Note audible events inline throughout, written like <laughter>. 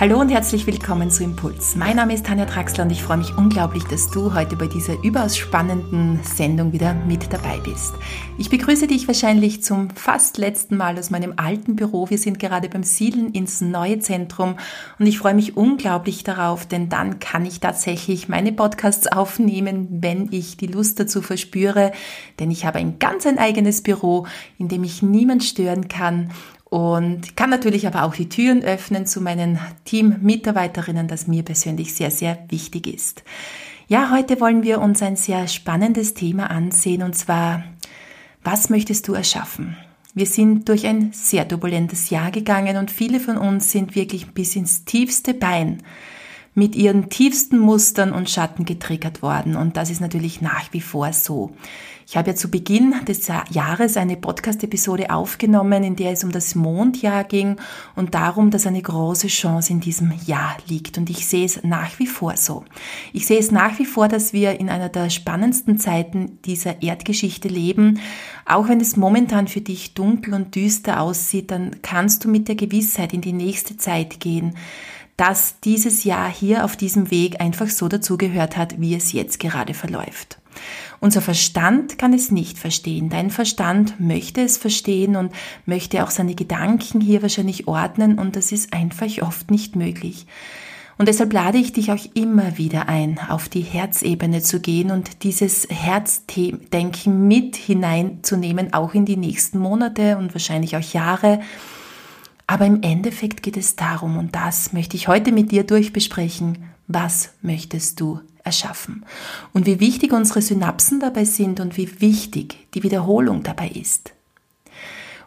Hallo und herzlich willkommen zu Impuls. Mein Name ist Tanja Traxler und ich freue mich unglaublich, dass du heute bei dieser überaus spannenden Sendung wieder mit dabei bist. Ich begrüße dich wahrscheinlich zum fast letzten Mal aus meinem alten Büro. Wir sind gerade beim Siedeln ins neue Zentrum und ich freue mich unglaublich darauf, denn dann kann ich tatsächlich meine Podcasts aufnehmen, wenn ich die Lust dazu verspüre, denn ich habe ein ganz ein eigenes Büro, in dem ich niemand stören kann und kann natürlich aber auch die Türen öffnen zu meinen Team-Mitarbeiterinnen, das mir persönlich sehr, sehr wichtig ist. Ja, heute wollen wir uns ein sehr spannendes Thema ansehen und zwar, was möchtest du erschaffen? Wir sind durch ein sehr turbulentes Jahr gegangen und viele von uns sind wirklich bis ins tiefste Bein mit ihren tiefsten Mustern und Schatten getriggert worden. Und das ist natürlich nach wie vor so. Ich habe ja zu Beginn des Jahres eine Podcast-Episode aufgenommen, in der es um das Mondjahr ging und darum, dass eine große Chance in diesem Jahr liegt. Und ich sehe es nach wie vor so. Ich sehe es nach wie vor, dass wir in einer der spannendsten Zeiten dieser Erdgeschichte leben. Auch wenn es momentan für dich dunkel und düster aussieht, dann kannst du mit der Gewissheit in die nächste Zeit gehen, dass dieses Jahr hier auf diesem Weg einfach so dazugehört hat, wie es jetzt gerade verläuft. Unser Verstand kann es nicht verstehen. Dein Verstand möchte es verstehen und möchte auch seine Gedanken hier wahrscheinlich ordnen und das ist einfach oft nicht möglich. Und deshalb lade ich dich auch immer wieder ein, auf die Herzebene zu gehen und dieses Herzdenken mit hineinzunehmen, auch in die nächsten Monate und wahrscheinlich auch Jahre. Aber im Endeffekt geht es darum, und das möchte ich heute mit dir durchbesprechen, was möchtest du erschaffen? Und wie wichtig unsere Synapsen dabei sind und wie wichtig die Wiederholung dabei ist.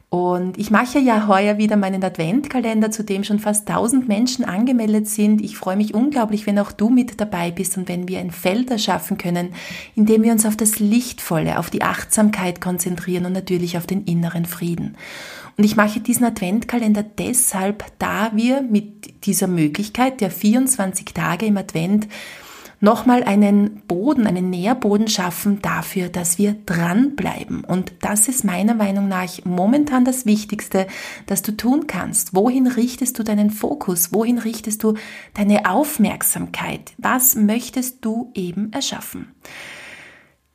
Und ich mache ja heuer wieder meinen Adventkalender, zu dem schon fast 1000 Menschen angemeldet sind. Ich freue mich unglaublich, wenn auch du mit dabei bist und wenn wir ein Feld erschaffen können, in dem wir uns auf das Lichtvolle, auf die Achtsamkeit konzentrieren und natürlich auf den inneren Frieden. Und ich mache diesen Adventkalender deshalb, da wir mit dieser Möglichkeit der 24 Tage im Advent nochmal einen Boden, einen Nährboden schaffen dafür, dass wir dranbleiben. Und das ist meiner Meinung nach momentan das Wichtigste, das du tun kannst. Wohin richtest du deinen Fokus? Wohin richtest du deine Aufmerksamkeit? Was möchtest du eben erschaffen?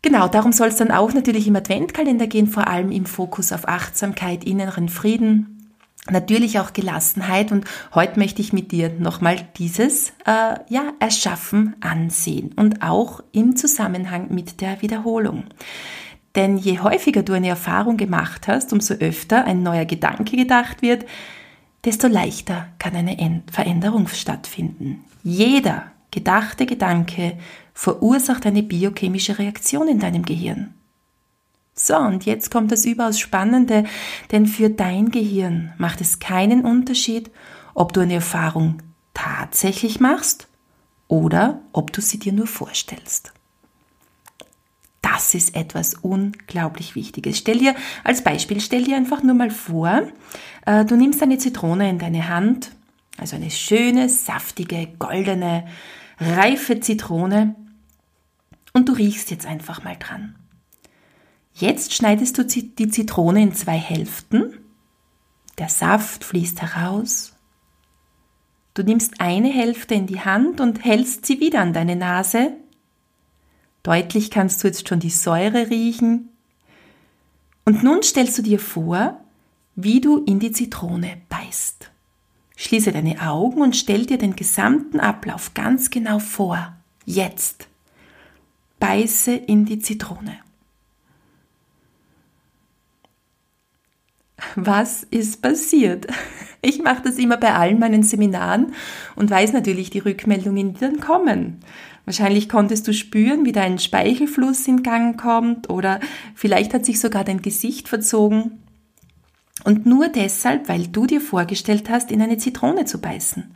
Genau, darum soll es dann auch natürlich im Adventkalender gehen, vor allem im Fokus auf Achtsamkeit, inneren Frieden, natürlich auch Gelassenheit. Und heute möchte ich mit dir nochmal dieses äh, ja, Erschaffen ansehen und auch im Zusammenhang mit der Wiederholung. Denn je häufiger du eine Erfahrung gemacht hast, umso öfter ein neuer Gedanke gedacht wird, desto leichter kann eine Veränderung stattfinden. Jeder gedachte Gedanke verursacht eine biochemische Reaktion in deinem Gehirn. So, und jetzt kommt das überaus Spannende, denn für dein Gehirn macht es keinen Unterschied, ob du eine Erfahrung tatsächlich machst oder ob du sie dir nur vorstellst. Das ist etwas unglaublich Wichtiges. Stell dir als Beispiel, stell dir einfach nur mal vor, äh, du nimmst eine Zitrone in deine Hand, also eine schöne, saftige, goldene, reife Zitrone und du riechst jetzt einfach mal dran. Jetzt schneidest du die Zitrone in zwei Hälften. Der Saft fließt heraus. Du nimmst eine Hälfte in die Hand und hältst sie wieder an deine Nase. Deutlich kannst du jetzt schon die Säure riechen. Und nun stellst du dir vor, wie du in die Zitrone beißt. Schließe deine Augen und stell dir den gesamten Ablauf ganz genau vor. Jetzt. Beiße in die Zitrone. Was ist passiert? Ich mache das immer bei allen meinen Seminaren und weiß natürlich die Rückmeldungen, die dann kommen. Wahrscheinlich konntest du spüren, wie dein Speichelfluss in Gang kommt oder vielleicht hat sich sogar dein Gesicht verzogen. Und nur deshalb, weil du dir vorgestellt hast, in eine Zitrone zu beißen.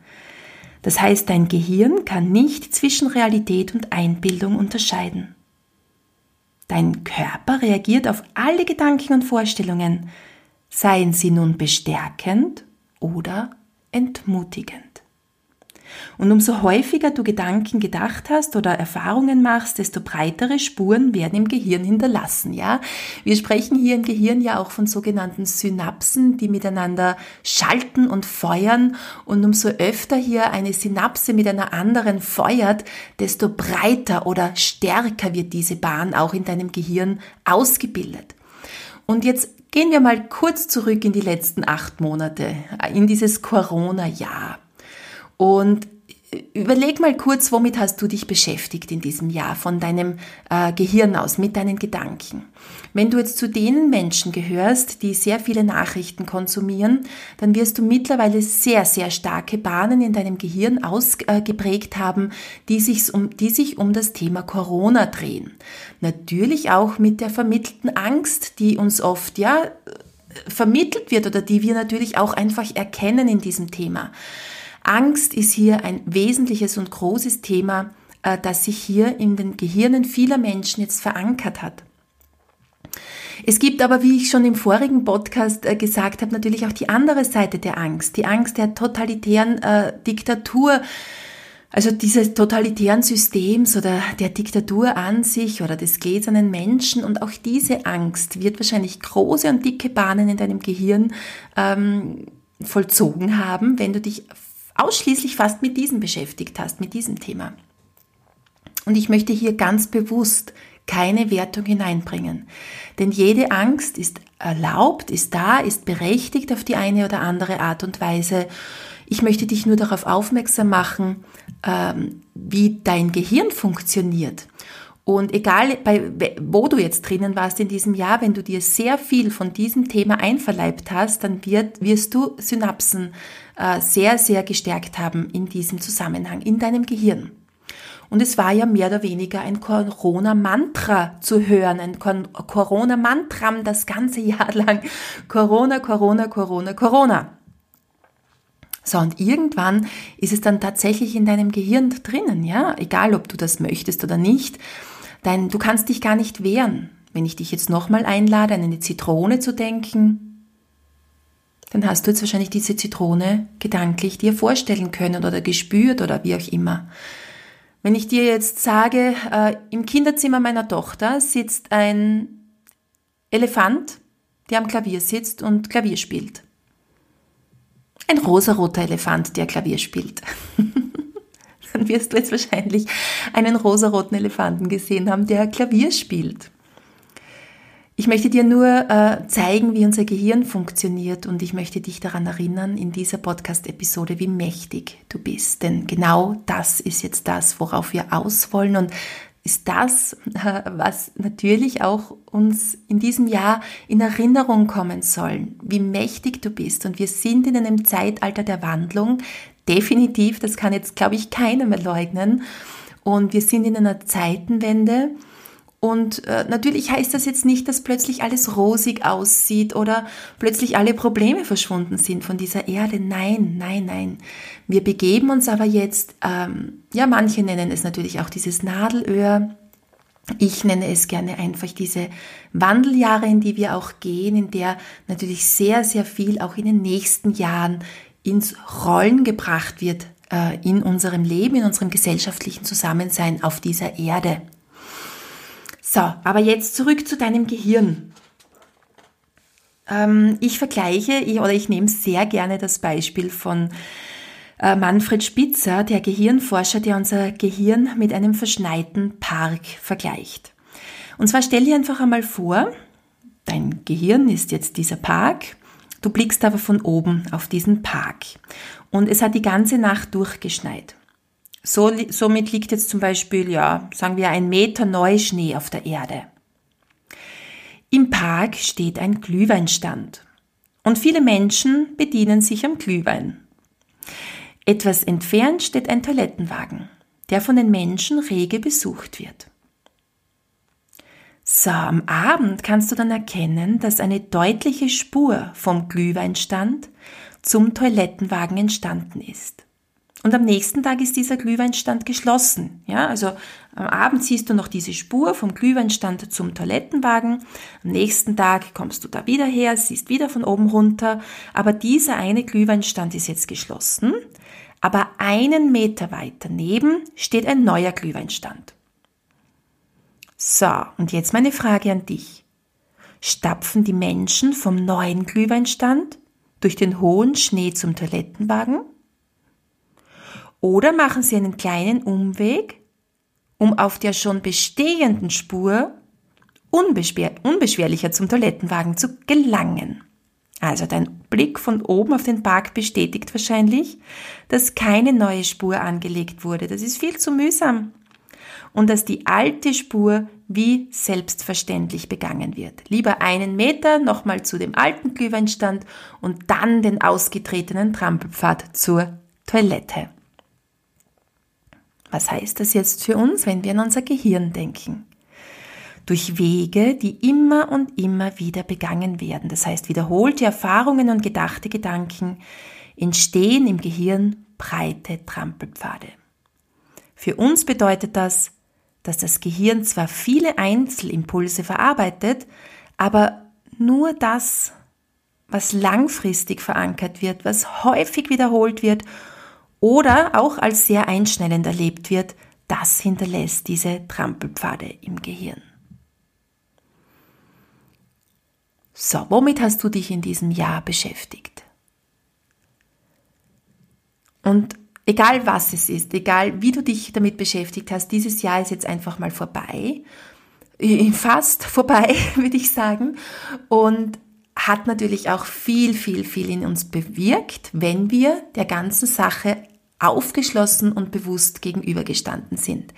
Das heißt, dein Gehirn kann nicht zwischen Realität und Einbildung unterscheiden. Dein Körper reagiert auf alle Gedanken und Vorstellungen, seien sie nun bestärkend oder entmutigend. Und umso häufiger du Gedanken gedacht hast oder Erfahrungen machst, desto breitere Spuren werden im Gehirn hinterlassen, ja? Wir sprechen hier im Gehirn ja auch von sogenannten Synapsen, die miteinander schalten und feuern. Und umso öfter hier eine Synapse mit einer anderen feuert, desto breiter oder stärker wird diese Bahn auch in deinem Gehirn ausgebildet. Und jetzt gehen wir mal kurz zurück in die letzten acht Monate, in dieses Corona-Jahr. Und überleg mal kurz, womit hast du dich beschäftigt in diesem Jahr von deinem äh, Gehirn aus, mit deinen Gedanken. Wenn du jetzt zu den Menschen gehörst, die sehr viele Nachrichten konsumieren, dann wirst du mittlerweile sehr, sehr starke Bahnen in deinem Gehirn ausgeprägt haben, die sich, um, die sich um das Thema Corona drehen. Natürlich auch mit der vermittelten Angst, die uns oft, ja, vermittelt wird oder die wir natürlich auch einfach erkennen in diesem Thema. Angst ist hier ein wesentliches und großes Thema, äh, das sich hier in den Gehirnen vieler Menschen jetzt verankert hat. Es gibt aber, wie ich schon im vorigen Podcast äh, gesagt habe, natürlich auch die andere Seite der Angst, die Angst der totalitären äh, Diktatur, also dieses totalitären Systems oder der Diktatur an sich oder des gläsernen Menschen. Und auch diese Angst wird wahrscheinlich große und dicke Bahnen in deinem Gehirn ähm, vollzogen haben, wenn du dich ausschließlich fast mit diesem beschäftigt hast, mit diesem Thema. Und ich möchte hier ganz bewusst keine Wertung hineinbringen. Denn jede Angst ist erlaubt, ist da, ist berechtigt auf die eine oder andere Art und Weise. Ich möchte dich nur darauf aufmerksam machen, ähm, wie dein Gehirn funktioniert. Und egal, bei, wo du jetzt drinnen warst in diesem Jahr, wenn du dir sehr viel von diesem Thema einverleibt hast, dann wird, wirst du Synapsen äh, sehr, sehr gestärkt haben in diesem Zusammenhang, in deinem Gehirn. Und es war ja mehr oder weniger ein Corona-Mantra zu hören, ein Corona-Mantram das ganze Jahr <laughs> lang. Corona, Corona, Corona, Corona. So, und irgendwann ist es dann tatsächlich in deinem Gehirn drinnen, ja, egal ob du das möchtest oder nicht. Dein, du kannst dich gar nicht wehren. Wenn ich dich jetzt nochmal einlade, an eine Zitrone zu denken, dann hast du jetzt wahrscheinlich diese Zitrone gedanklich dir vorstellen können oder gespürt oder wie auch immer. Wenn ich dir jetzt sage, äh, im Kinderzimmer meiner Tochter sitzt ein Elefant, der am Klavier sitzt und Klavier spielt. Ein rosaroter Elefant, der Klavier spielt. <laughs> dann wirst du jetzt wahrscheinlich einen rosaroten Elefanten gesehen haben, der Klavier spielt. Ich möchte dir nur äh, zeigen, wie unser Gehirn funktioniert und ich möchte dich daran erinnern in dieser Podcast-Episode, wie mächtig du bist. Denn genau das ist jetzt das, worauf wir auswollen und ist das, äh, was natürlich auch uns in diesem Jahr in Erinnerung kommen soll, wie mächtig du bist. Und wir sind in einem Zeitalter der Wandlung, definitiv, das kann jetzt, glaube ich, keiner mehr leugnen. Und wir sind in einer Zeitenwende, und äh, natürlich heißt das jetzt nicht, dass plötzlich alles rosig aussieht oder plötzlich alle Probleme verschwunden sind von dieser Erde. Nein, nein, nein. Wir begeben uns aber jetzt, ähm, ja, manche nennen es natürlich auch dieses Nadelöhr. Ich nenne es gerne einfach diese Wandeljahre, in die wir auch gehen, in der natürlich sehr, sehr viel auch in den nächsten Jahren ins Rollen gebracht wird äh, in unserem Leben, in unserem gesellschaftlichen Zusammensein auf dieser Erde. So, aber jetzt zurück zu deinem Gehirn. Ähm, ich vergleiche ich, oder ich nehme sehr gerne das Beispiel von äh, Manfred Spitzer, der Gehirnforscher, der unser Gehirn mit einem verschneiten Park vergleicht. Und zwar stell dir einfach einmal vor, dein Gehirn ist jetzt dieser Park, du blickst aber von oben auf diesen Park und es hat die ganze Nacht durchgeschneit. So, somit liegt jetzt zum Beispiel, ja, sagen wir, ein Meter Neuschnee auf der Erde. Im Park steht ein Glühweinstand und viele Menschen bedienen sich am Glühwein. Etwas entfernt steht ein Toilettenwagen, der von den Menschen rege besucht wird. So, am Abend kannst du dann erkennen, dass eine deutliche Spur vom Glühweinstand zum Toilettenwagen entstanden ist. Und am nächsten Tag ist dieser Glühweinstand geschlossen. Ja, also am Abend siehst du noch diese Spur vom Glühweinstand zum Toilettenwagen. Am nächsten Tag kommst du da wieder her, siehst wieder von oben runter. Aber dieser eine Glühweinstand ist jetzt geschlossen. aber einen Meter weiter neben steht ein neuer Glühweinstand. So, und jetzt meine Frage an dich. Stapfen die Menschen vom neuen Glühweinstand durch den hohen Schnee zum Toilettenwagen? Oder machen sie einen kleinen Umweg, um auf der schon bestehenden Spur unbeschwerlicher zum Toilettenwagen zu gelangen? Also dein Blick von oben auf den Park bestätigt wahrscheinlich, dass keine neue Spur angelegt wurde. Das ist viel zu mühsam. Und dass die alte Spur wie selbstverständlich begangen wird. Lieber einen Meter nochmal zu dem alten Glühweinstand und dann den ausgetretenen Trampelpfad zur Toilette. Was heißt das jetzt für uns, wenn wir an unser Gehirn denken? Durch Wege, die immer und immer wieder begangen werden. Das heißt, wiederholte Erfahrungen und gedachte Gedanken entstehen im Gehirn breite Trampelpfade. Für uns bedeutet das, dass das Gehirn zwar viele Einzelimpulse verarbeitet, aber nur das, was langfristig verankert wird, was häufig wiederholt wird oder auch als sehr einschnellend erlebt wird, das hinterlässt diese Trampelpfade im Gehirn. So, womit hast du dich in diesem Jahr beschäftigt? Und egal was es ist, egal wie du dich damit beschäftigt hast, dieses Jahr ist jetzt einfach mal vorbei. Fast vorbei, <laughs> würde ich sagen. Und hat natürlich auch viel, viel, viel in uns bewirkt, wenn wir der ganzen Sache aufgeschlossen und bewusst gegenübergestanden sind.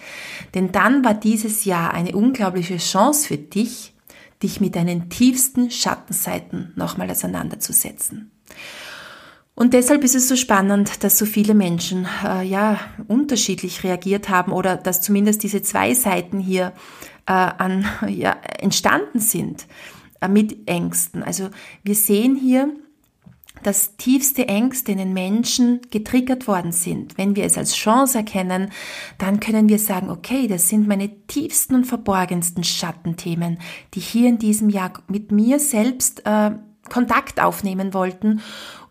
Denn dann war dieses Jahr eine unglaubliche Chance für dich, dich mit deinen tiefsten Schattenseiten nochmal auseinanderzusetzen. Und deshalb ist es so spannend, dass so viele Menschen äh, ja unterschiedlich reagiert haben oder dass zumindest diese zwei Seiten hier äh, an, <laughs> ja, entstanden sind äh, mit Ängsten. Also wir sehen hier, dass tiefste Ängste in den Menschen getriggert worden sind. Wenn wir es als Chance erkennen, dann können wir sagen, okay, das sind meine tiefsten und verborgensten Schattenthemen, die hier in diesem Jahr mit mir selbst äh, Kontakt aufnehmen wollten.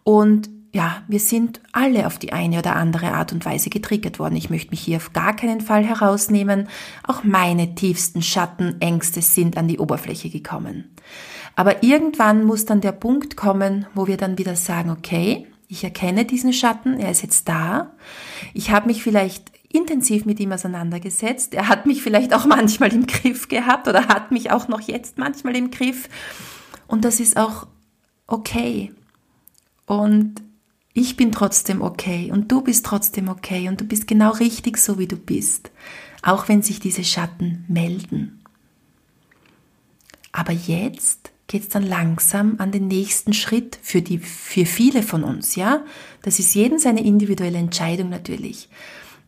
Und ja, wir sind alle auf die eine oder andere Art und Weise getriggert worden. Ich möchte mich hier auf gar keinen Fall herausnehmen. Auch meine tiefsten Schattenängste sind an die Oberfläche gekommen. Aber irgendwann muss dann der Punkt kommen, wo wir dann wieder sagen, okay, ich erkenne diesen Schatten, er ist jetzt da. Ich habe mich vielleicht intensiv mit ihm auseinandergesetzt. Er hat mich vielleicht auch manchmal im Griff gehabt oder hat mich auch noch jetzt manchmal im Griff. Und das ist auch okay. Und ich bin trotzdem okay und du bist trotzdem okay und du bist genau richtig so, wie du bist, auch wenn sich diese Schatten melden. Aber jetzt geht es dann langsam an den nächsten Schritt für, die, für viele von uns, ja? Das ist jeden seine individuelle Entscheidung natürlich.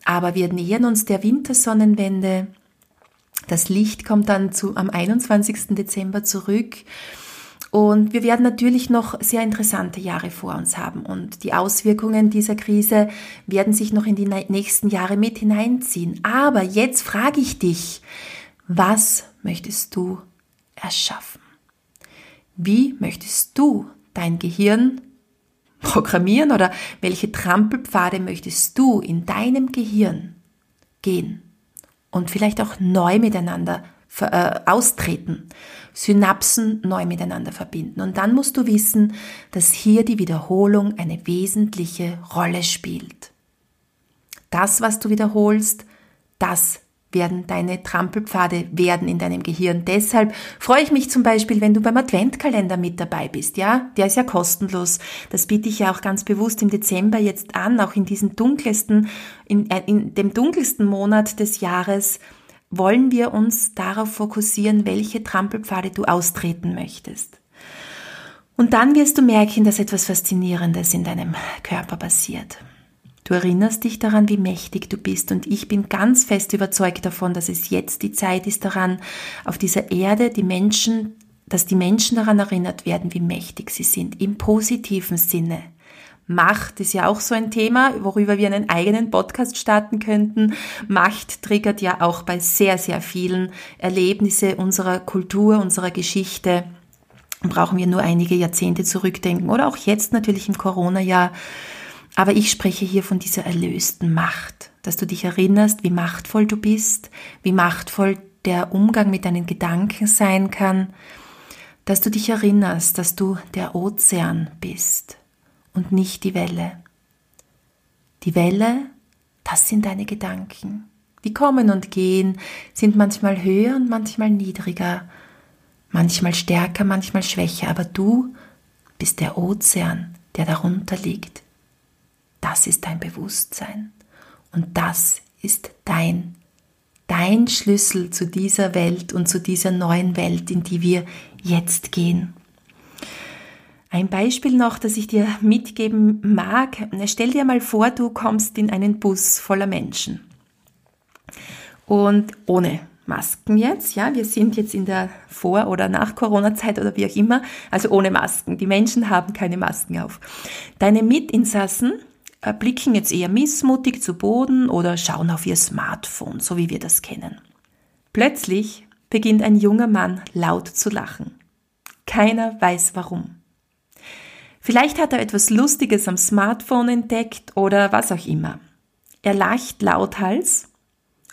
Aber wir nähern uns der Wintersonnenwende. Das Licht kommt dann zu, am 21. Dezember zurück. Und wir werden natürlich noch sehr interessante Jahre vor uns haben. Und die Auswirkungen dieser Krise werden sich noch in die nächsten Jahre mit hineinziehen. Aber jetzt frage ich dich, was möchtest du erschaffen? Wie möchtest du dein Gehirn programmieren oder welche Trampelpfade möchtest du in deinem Gehirn gehen und vielleicht auch neu miteinander äh, austreten, Synapsen neu miteinander verbinden. Und dann musst du wissen, dass hier die Wiederholung eine wesentliche Rolle spielt. Das, was du wiederholst, das werden deine Trampelpfade werden in deinem Gehirn. Deshalb freue ich mich zum Beispiel, wenn du beim Adventkalender mit dabei bist, ja? Der ist ja kostenlos. Das biete ich ja auch ganz bewusst im Dezember jetzt an, auch in diesem dunkelsten, in, äh, in dem dunkelsten Monat des Jahres wollen wir uns darauf fokussieren, welche Trampelpfade du austreten möchtest. Und dann wirst du merken, dass etwas Faszinierendes in deinem Körper passiert. Du erinnerst dich daran, wie mächtig du bist und ich bin ganz fest überzeugt davon, dass es jetzt die Zeit ist daran, auf dieser Erde die Menschen, dass die Menschen daran erinnert werden, wie mächtig sie sind, im positiven Sinne. Macht ist ja auch so ein Thema, worüber wir einen eigenen Podcast starten könnten. Macht triggert ja auch bei sehr, sehr vielen Erlebnisse unserer Kultur, unserer Geschichte. Brauchen wir nur einige Jahrzehnte zurückdenken oder auch jetzt natürlich im Corona-Jahr Aber ich spreche hier von dieser erlösten Macht, dass du dich erinnerst, wie machtvoll du bist, wie machtvoll der Umgang mit deinen Gedanken sein kann, dass du dich erinnerst, dass du der Ozean bist und nicht die Welle. Die Welle, das sind deine Gedanken. Die kommen und gehen, sind manchmal höher und manchmal niedriger, manchmal stärker, manchmal schwächer, aber du bist der Ozean, der darunter liegt. Das ist dein Bewusstsein und das ist dein, dein Schlüssel zu dieser Welt und zu dieser neuen Welt, in die wir jetzt gehen. Ein Beispiel noch, das ich dir mitgeben mag. Stell dir mal vor, du kommst in einen Bus voller Menschen. Und ohne Masken jetzt, ja, wir sind jetzt in der Vor- oder Nach-Corona-Zeit oder wie auch immer, also ohne Masken. Die Menschen haben keine Masken auf. Deine Mitinsassen äh, blicken jetzt eher missmutig zu Boden oder schauen auf ihr Smartphone, so wie wir das kennen. Plötzlich beginnt ein junger Mann laut zu lachen. Keiner weiß warum. Vielleicht hat er etwas Lustiges am Smartphone entdeckt oder was auch immer. Er lacht lauthals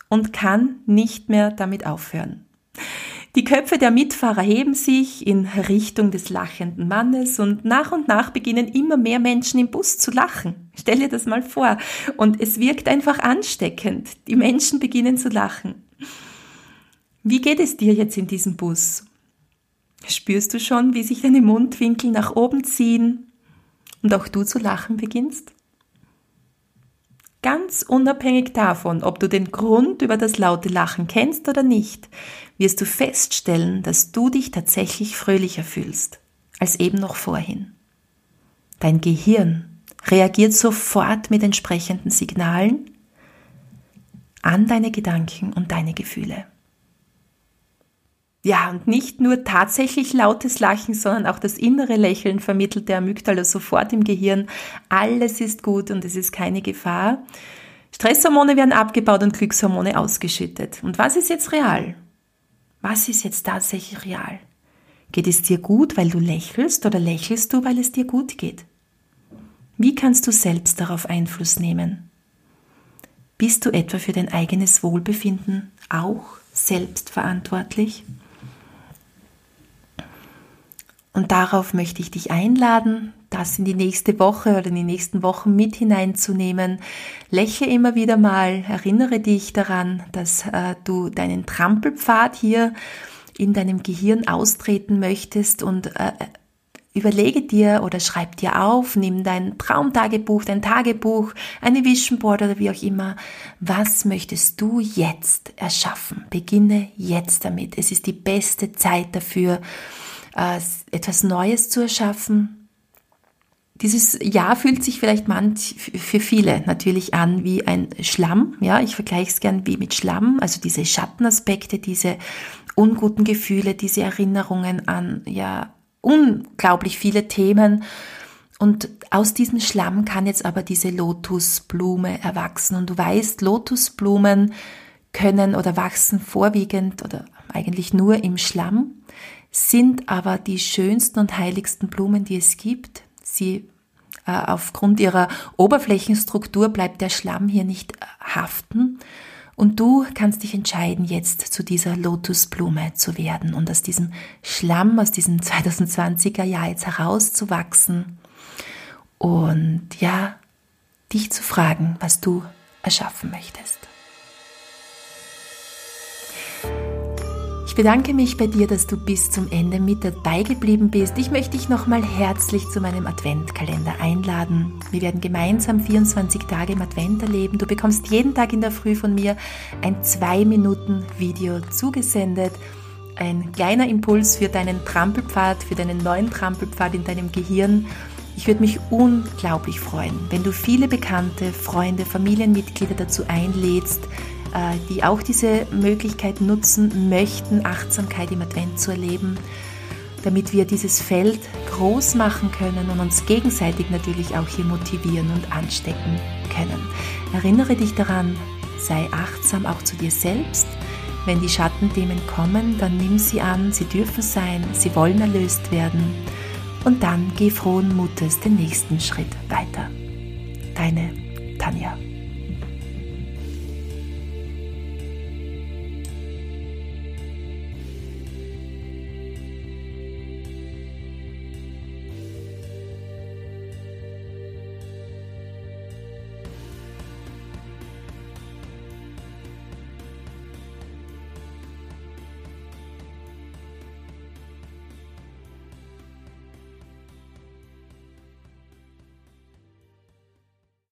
und kann nicht mehr damit aufhören. Die Köpfe der Mitfahrer heben sich in Richtung des lachenden Mannes und nach und nach beginnen immer mehr Menschen im Bus zu lachen. Stell dir das mal vor. Und es wirkt einfach ansteckend. Die Menschen beginnen zu lachen. Wie geht es dir jetzt in diesem Bus? Spürst du schon, wie sich deine Mundwinkel nach oben ziehen und auch du zu lachen beginnst? Ganz unabhängig davon, ob du den Grund über das laute Lachen kennst oder nicht, wirst du feststellen, dass du dich tatsächlich fröhlicher fühlst als eben noch vorhin. Dein Gehirn reagiert sofort mit entsprechenden Signalen an deine Gedanken und deine Gefühle. Ja, und nicht nur tatsächlich lautes Lachen, sondern auch das innere Lächeln vermittelt der Amygdala sofort im Gehirn. Alles ist gut und es ist keine Gefahr. Stresshormone werden abgebaut und Glückshormone ausgeschüttet. Und was ist jetzt real? Was ist jetzt tatsächlich real? Geht es dir gut, weil du lächelst oder lächelst du, weil es dir gut geht? Wie kannst du selbst darauf Einfluss nehmen? Bist du etwa für dein eigenes Wohlbefinden auch selbst verantwortlich? Und darauf möchte ich dich einladen, das in die nächste Woche oder in die nächsten Wochen mit hineinzunehmen. Lächle immer wieder mal, erinnere dich daran, dass äh, du deinen Trampelpfad hier in deinem Gehirn austreten möchtest und äh, überlege dir oder schreib dir auf, nimm dein Traumtagebuch, dein Tagebuch, eine Vision Board oder wie auch immer. Was möchtest du jetzt erschaffen? Beginne jetzt damit. Es ist die beste Zeit dafür äh, etwas Neues zu erschaffen. Dieses Jahr fühlt sich vielleicht manch, für viele natürlich an wie ein Schlamm. Ja, ich vergleiche es gern wie mit Schlamm, also diese Schattenaspekte, diese unguten Gefühle, diese Erinnerungen an ja unglaublich viele Themen. Und aus diesem Schlamm kann jetzt aber diese Lotusblume erwachsen. Und du weißt, Lotusblumen können oder wachsen vorwiegend oder eigentlich nur im Schlamm sind aber die schönsten und heiligsten Blumen, die es gibt. Sie äh, aufgrund ihrer Oberflächenstruktur bleibt der Schlamm hier nicht äh, haften. Und du kannst dich entscheiden, jetzt zu dieser Lotusblume zu werden und aus diesem Schlamm, aus diesem <laughs> 2020er Jahr jetzt herauszuwachsen und ja, dich zu fragen, was du erschaffen möchtest. Ich bedanke mich bei dir, dass du bis zum Ende mit dabei geblieben bist. Ich möchte dich nochmal herzlich zu meinem Adventkalender einladen. Wir werden gemeinsam 24 Tage im Advent erleben. Du bekommst jeden Tag in der Früh von mir ein 2-Minuten-Video zugesendet. Ein kleiner Impuls für deinen Trampelpfad, für deinen neuen Trampelpfad in deinem Gehirn. Ich würde mich unglaublich freuen, wenn du viele Bekannte, Freunde, Familienmitglieder dazu einlädst, die auch diese Möglichkeit nutzen möchten, Achtsamkeit im Advent zu erleben, damit wir dieses Feld groß machen können und uns gegenseitig natürlich auch hier motivieren und anstecken können. Erinnere dich daran, sei achtsam auch zu dir selbst. Wenn die Schattenthemen kommen, dann nimm sie an, sie dürfen sein, sie wollen erlöst werden. Und dann geh frohen Mutes den nächsten Schritt weiter. Deine Tanja.